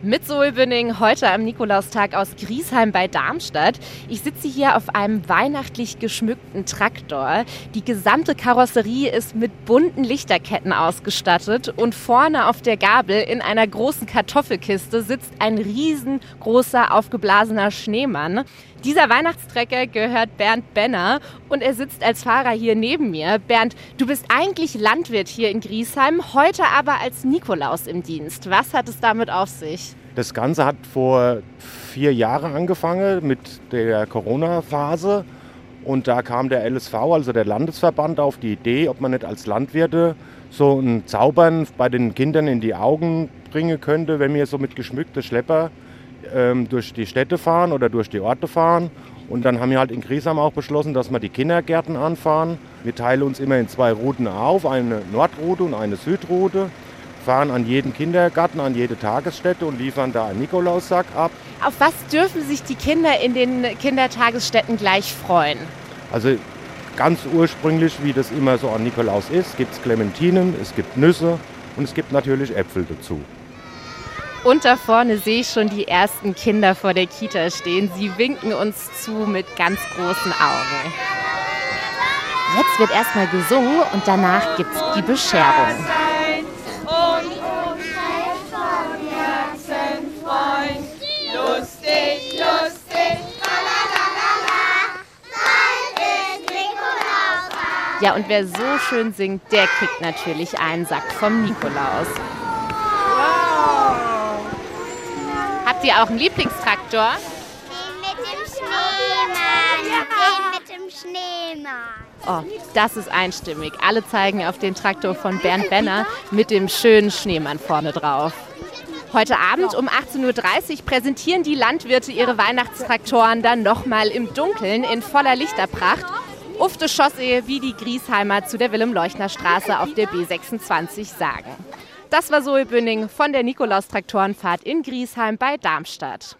Mit Zoe Bünning heute am Nikolaustag aus Griesheim bei Darmstadt. Ich sitze hier auf einem weihnachtlich geschmückten Traktor. Die gesamte Karosserie ist mit bunten Lichterketten ausgestattet und vorne auf der Gabel in einer großen Kartoffelkiste sitzt ein riesengroßer aufgeblasener Schneemann. Dieser Weihnachtstrecker gehört Bernd Benner und er sitzt als Fahrer hier neben mir. Bernd, du bist eigentlich Landwirt hier in Griesheim, heute aber als Nikolaus im Dienst. Was hat es damit auf sich? Das Ganze hat vor vier Jahren angefangen mit der Corona-Phase. Und da kam der LSV, also der Landesverband, auf die Idee, ob man nicht als Landwirte so ein Zaubern bei den Kindern in die Augen bringen könnte, wenn wir so mit geschmückten Schlepper ähm, durch die Städte fahren oder durch die Orte fahren. Und dann haben wir halt in Griesheim auch beschlossen, dass wir die Kindergärten anfahren. Wir teilen uns immer in zwei Routen auf, eine Nordroute und eine Südroute. Fahren an jeden Kindergarten, an jede Tagesstätte und liefern da einen Nikolaussack ab. Auf was dürfen sich die Kinder in den Kindertagesstätten gleich freuen? Also ganz ursprünglich, wie das immer so an Nikolaus ist, gibt es Clementinen, es gibt Nüsse und es gibt natürlich Äpfel dazu. Und da vorne sehe ich schon die ersten Kinder vor der Kita stehen. Sie winken uns zu mit ganz großen Augen. Jetzt wird erstmal gesungen und danach gibt es die Bescherung. Ja, und wer so schön singt, der kriegt natürlich einen Sack vom Nikolaus. Habt ihr auch einen Lieblingstraktor? Den mit dem Schneemann. Den mit dem Schneemann. Oh, das ist einstimmig. Alle zeigen auf den Traktor von Bernd Benner mit dem schönen Schneemann vorne drauf. Heute Abend um 18.30 Uhr präsentieren die Landwirte ihre Weihnachtstraktoren dann nochmal im Dunkeln in voller Lichterpracht. Ufte Chaussee, wie die Griesheimer zu der Willem-Leuchner-Straße auf der B26 sagen. Das war Zoe Bünning von der Nikolaus-Traktorenfahrt in Griesheim bei Darmstadt.